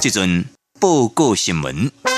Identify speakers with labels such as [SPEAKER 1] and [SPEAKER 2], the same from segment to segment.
[SPEAKER 1] 这阵报告新闻。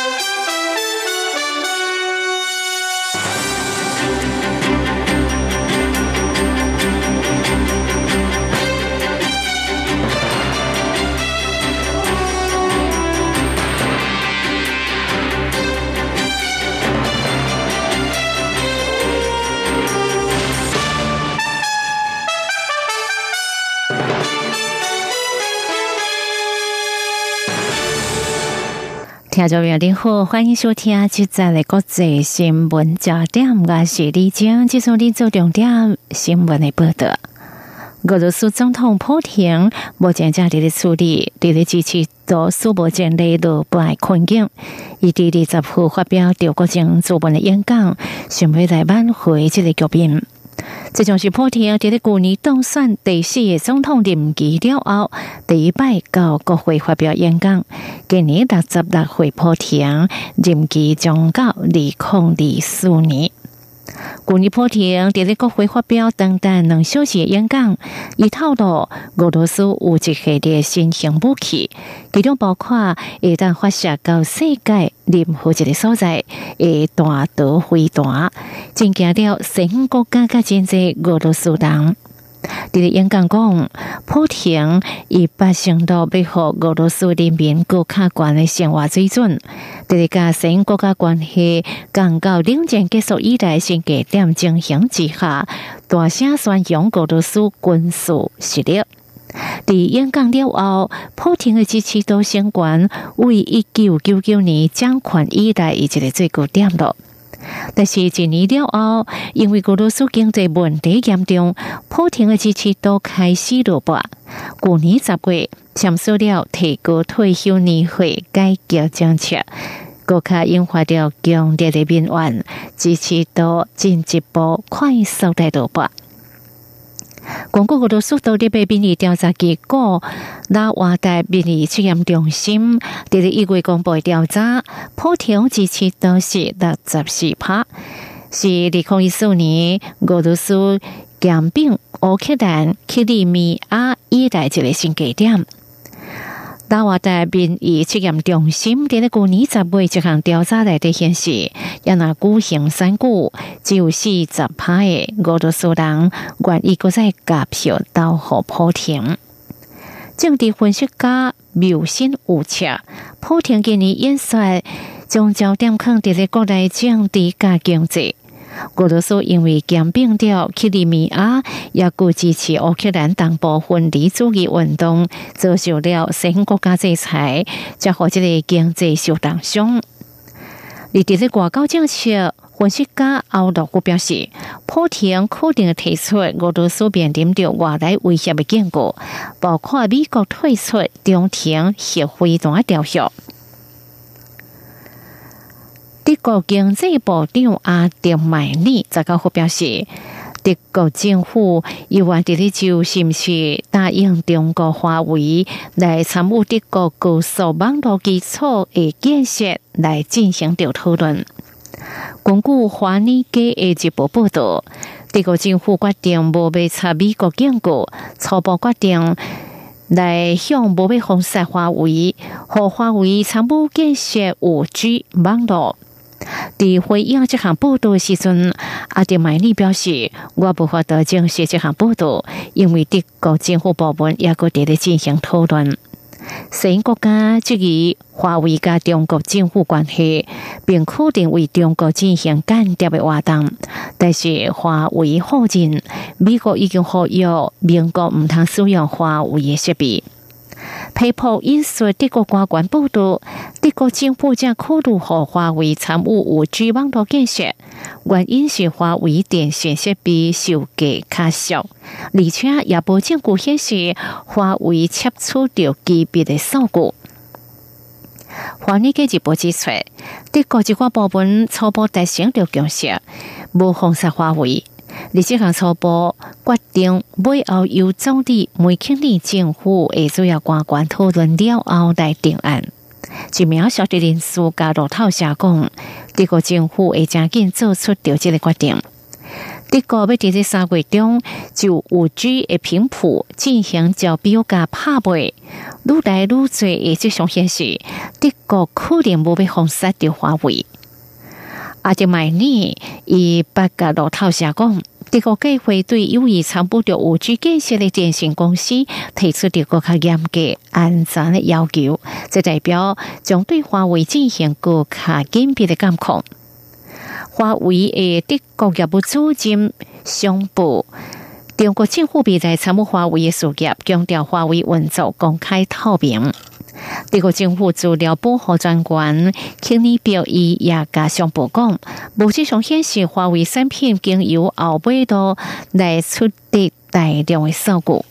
[SPEAKER 2] 听众朋友您好，欢迎收听今日的国际新闻焦点。我是李晶，接送你做重点新闻的报道。俄罗斯总统普京目前家里的处理，对的支持到苏博建立的不爱困境，伊第二十号发表德国政主文的演讲，想要来挽回这个局面。这将是普京在旧年当选第四个总统任期了后，第一摆到国会发表演讲。今年六十六岁普京任期将到二零二四年。去年普京在咧国会发表短短两小时演讲，伊透露俄罗斯有一系列新型武器，其中包括一旦发射到世界任何一个所在会大刀飞弹，增加了新国家甲经济俄罗斯人。伫咧演讲讲，普京以八成度要互俄罗斯人民更卡悬的生活水准，伫咧加深国家关系，降到冷战结束以来新格点进行之下，大声宣扬俄罗斯军事实力。伫演讲了后，普京的支持度升悬，为一九九九年掌权以来一个最高点了。但是一年了后，因为俄罗斯经济问题严重，普京的支持度开始落败。去年十月签署了提高退休年费改革政策，国家引发了强烈的民怨，支持度进一步快速的落败。广告俄罗斯到底被民意调查结果，那瓦代民意测验中心伫咧一月公布调查，普京支持都是六十四趴，是二零一四年俄罗斯兼并乌克兰克里米亚以来一个新地点。大华的民意测验中心在咧去年十月一项调查内底显示，要拿股行三股，只有四十派的俄罗斯人愿意搁再加票到和普廷。政治分析家苗新无测，普廷今年演说将焦点放在国内政治加经济。俄罗斯因为兼并掉克里米亚，也故支持乌克兰东部分离主义运动，遭受了新国家制裁，将或者个经济受当伤。而伫咧外交政策分析家奥洛夫表示，普京肯定提出俄罗斯面临着外来威胁的警告，包括美国退出中停核飞弹条约。德国经济部长阿德迈尼在高呼表示，德国政府有话伫咧就是毋是答应中国华为来参与德国高速网络基础的建设来进行着讨论。根据华尔街的一部报道，德国政府决定无被查美国警告，初步决定来向无被封杀华为和华为参与建设五 G 网络。伫回应这项报道时阵，阿迪麦利表示：“我无法得证实这项报道，因为德国政府部门也搁伫咧进行讨论。新国家质疑华为甲中国政府关系，并肯定为中国进行间谍的活动。但是华为否认，美国已经呼吁美国毋通使用华为的设备。”批破引述德国官员报道，德国政府将考虑和华为参与五 G 网络建设，原因是华为电信设备售价较小，而且也无证据显示华为窃取到级别的数据。华尔街日报指出，德国一个部门初步达成了共识，无封杀华为。而这项初步决定，尾后由总理梅肯利政府的主要官员讨论了后来定案。一名小的人士加入透社讲，德国政府会加紧做出调节的决定。德国要伫这三月中就五 G 的频谱进行招标价拍卖，愈来愈多的迹象显示，德国可能无被封杀掉华为。阿杰迈尼以八加路透社讲，德国计会对有意参与着五 G 建设的电信公司提出德国较严格安全的要求，这代表将对华为进行更加紧密的监控。华为的德国业务组织宣布，中国政府未来参与华为的事业，强调华为运作公开透明。德国政府资料保护专员肯尼表伊也加上曝光，目前上显示华为产品经由后背道来出的大量的数据。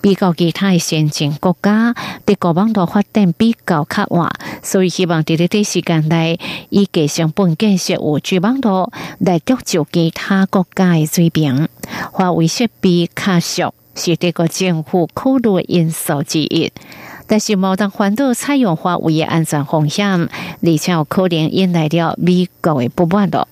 [SPEAKER 2] 比较其他的先进国家，德国网络发展比较较晚，所以希望在这段时间内以继成本建设五 G 网络来追求其他国家的水平。华为设备较小是德国政府考虑因素之一，但是无当反对采用华为的安全风险，而且有可能引来了美国的不满了。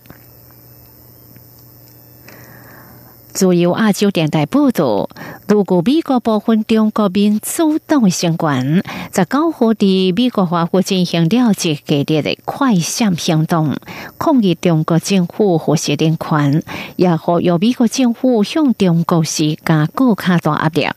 [SPEAKER 2] 自由亚洲电台报道，如果美国部分中国民主党相关在九号的美国华府进行了解系列的快闪行动，抗议中国政府或是人权，也和由美国政府向中国施加更加大压力。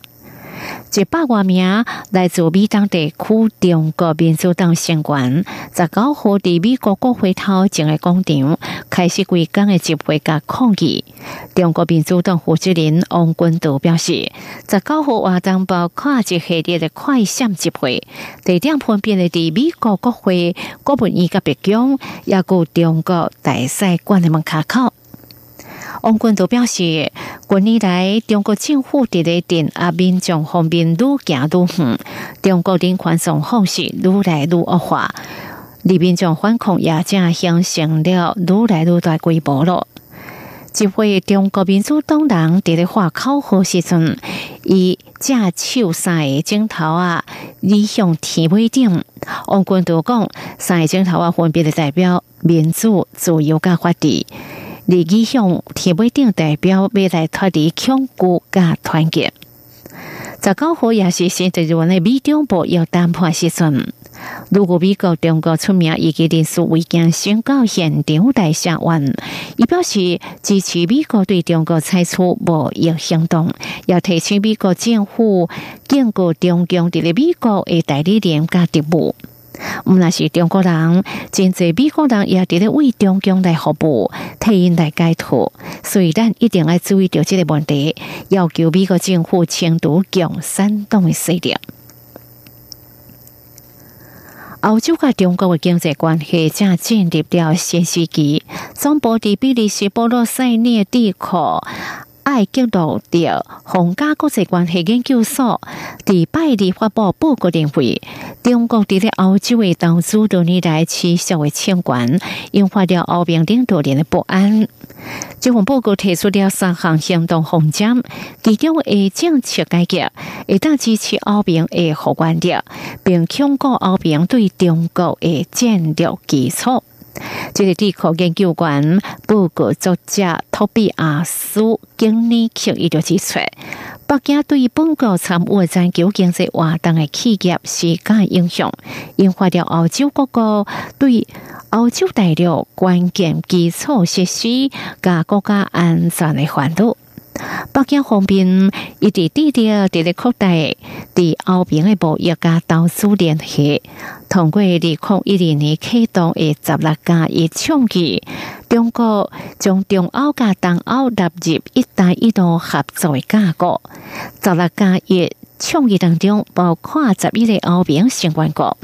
[SPEAKER 2] 一百多名来自美当地区中国民主党成员，十九号伫美国国会头前的广场开始规工的集会甲抗议。中国民主党负责人王军都表示，十九号活动包括一系列的快闪集会，地点分别的伫美国国会、国务院甲白宫，也有中国大使馆的门口。王军都表示，近年来中国政府伫咧镇压民众方面愈行愈远，中国人权状况是愈来愈恶化，而民众反抗也正形成了愈来愈大规模了。一位中国民主党人伫咧话口号时阵，以借手三个镜头啊，立向天尾顶。王军都讲，三个镜头啊，分别的代表民主、自由甲法治。立意向天尾顶代表未来脱离恐惧加团结。十九号也是现在日本的美中部要谈判时阵，如果美国中国出名以及人数未见宣告现场来下问，伊表示支持美国对中国采取无益行动，要提醒美国政府坚固中共伫咧美国的代理人加职务。毋那是中国人，真济美国人也伫咧为中共来服务，替因来解脱。所以咱一定要注意到这个问题，要求美国政府清除共产党的势力。欧洲甲中国的经济关系正进入了新时期，总部伫比利时波罗塞涅地区。爱吉路的皇家国际关系研究所伫拜二发布报告认为，中国伫咧欧洲的投资多年来持续的监管，引发了欧盟领导人的不安。这份报告提出了三项行动方针，其中的政策改革会当支持欧盟的互关力，并巩固欧盟对中国的战略基础。这个地区研究员报告作者托比亚斯经理克伊就指出，北京对于本国参与全球经济活动的企业施加影响，引发了欧洲各国对欧洲大陆关键基础设施加国家安全的烦恼。北京方面一直低调伫咧扩大伫欧盟的贸易加投资联系，通过二零一零年启动的十六加一倡议，中国将中欧加东欧纳入一带一路合作的架构。十六加一倡议当中包括十一个欧盟相关国。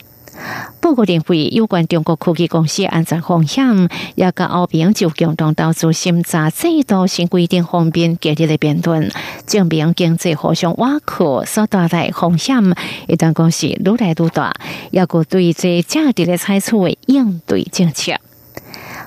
[SPEAKER 2] 报告认为，有关中国科技公司安全风险，也甲欧平就共同投资审查制度新规定方面激烈的辩论，证明经济互相挖苦所带来风险，一旦公司愈来愈大，要个对这价值的采取应对政策。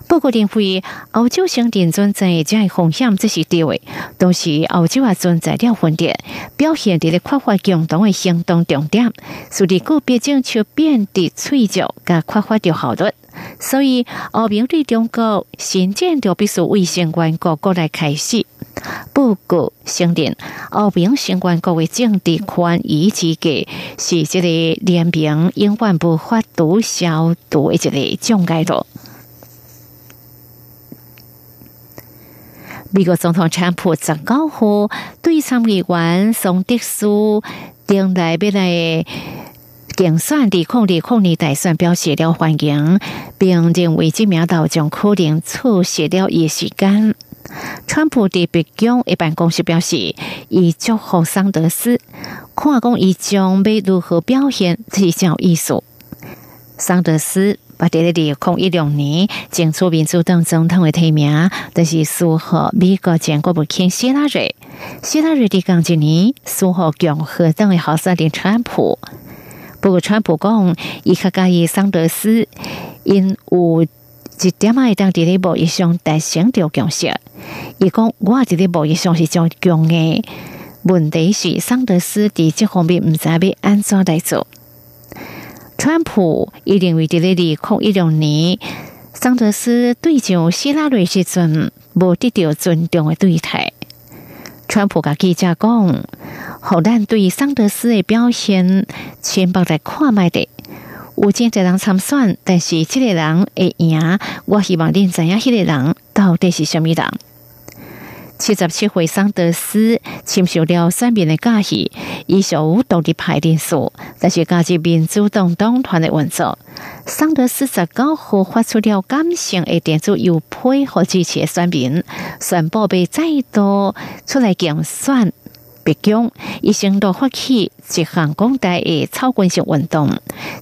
[SPEAKER 2] 报告认为，欧洲承认存在这样风险，这是地位，同时欧洲也存在了分裂，表现伫咧缺乏共同的行动重点，使得个别政策变得脆弱，甲缺乏着效率。所以，欧盟对中国新建就必须为相关各国来开始。报告承认，欧盟相关国的政治宽以及嘅是这个联盟永远无法度消除的一个障碍咯。美国总统川普十九号对参议员宋德书定来要来竞选的控二控年大选表示了欢迎，并认为这名道将可能错失了伊时间。川普伫白宫一办公室表示，伊祝贺桑德斯，看讲伊将要如何表现，是较艺术。桑德斯。把第二零一六年竞出民主党总统的提名，就是苏合美国前国务卿希拉瑞。希拉瑞的刚一年苏合共和党的候选人川普。不过川普讲，伊较介意桑德斯，因有一点爱当地的贸易上达成着共识。伊讲我这个贸易上是较强的，问题是桑德斯伫这方面唔知要安怎来做。川普一定为伫咧二零一六年，桑德斯对上希拉瑞时阵，无得到尊重的对待。川普甲记者讲：，好咱对桑德斯的表现，千百在看卖的。有真侪人参选，但是这个人会赢，我希望恁知影，迄个人到底是什么人。七十七岁桑德斯签署了三面的假期，以属独立派人数，但是加入民主党党团的运作。桑德斯十九号发出了感性的电子邮配和支持的选民，宣布被再度出来竞选白宫，一成都发起一项广大的操控性运动，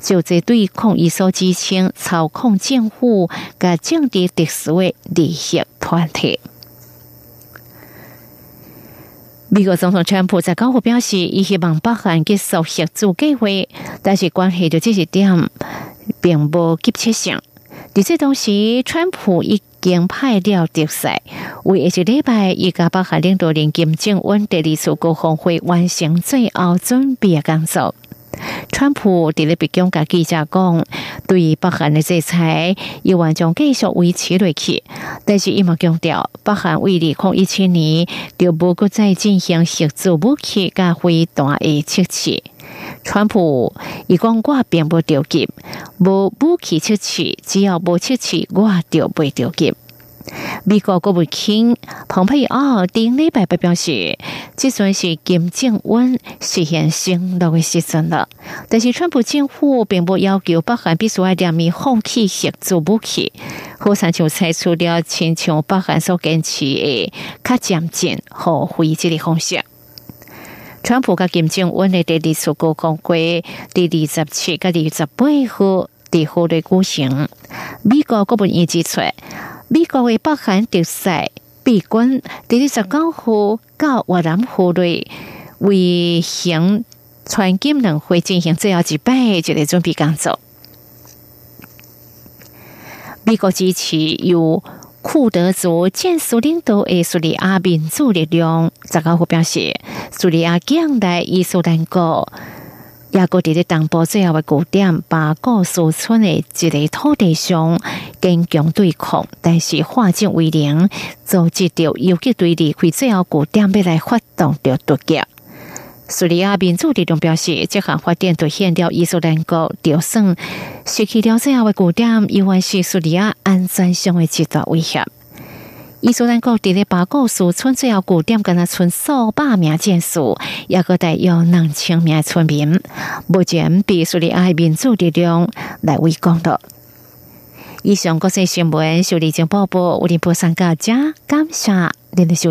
[SPEAKER 2] 就在对抗伊所支撑操控政府、甲政治特殊的利益团体。美国总统川普在高呼表示，伊希望北韩结束协助计划，但是关系到这一点并无急切性。在这同时，川普已经派了特使，为一礼拜，伊甲北韩领导人金正恩第二次高峰会完成最后准备工作。川普伫咧北京甲记者讲，对北韩的制裁，伊完将继续维持下去。但是伊嘛强调，北韩为了抗一千年就无搁再进行核子武器甲飞弹的测试。川普伊讲，我并不着急，无武器测试，只要无测试，我就不着急。美国国务卿蓬佩奥顶礼拜表示，即算是金正恩实现承诺的时阵了。但是，川普政府并不要求北韩必须要两面放弃核子武器，好像就采取了亲像北韩所坚持的较渐进和回击的方式。川普甲金正恩的第二次高峰会第二十七、甲二十八号伫后的举行，美国国务院指出。美国为北韩特使备军，第二十九号到越南河内为行川金两会进行最后一摆就个准备工作。美国支持由库德族建属领导的叙利亚民主力量，十九号表示，叙利亚将来伊斯兰国。亚国伫咧东部最后的古点巴果苏村的一个土地上坚强对抗，但是化整为零，组织着游击队离开最后古点，要来发动着突击。叙利亚民主力量表示，这项发展凸显了伊斯兰国就算失去了最后的古点，依然是叙利亚安全上的极大威胁。伊所能够伫咧巴果苏村最后古点，跟那村数百名建士，也个带有两千名村民，目前被叙利亚民主力量来围攻的。以上国际新闻，受理经报报，我哋播送家家感谢您的收听。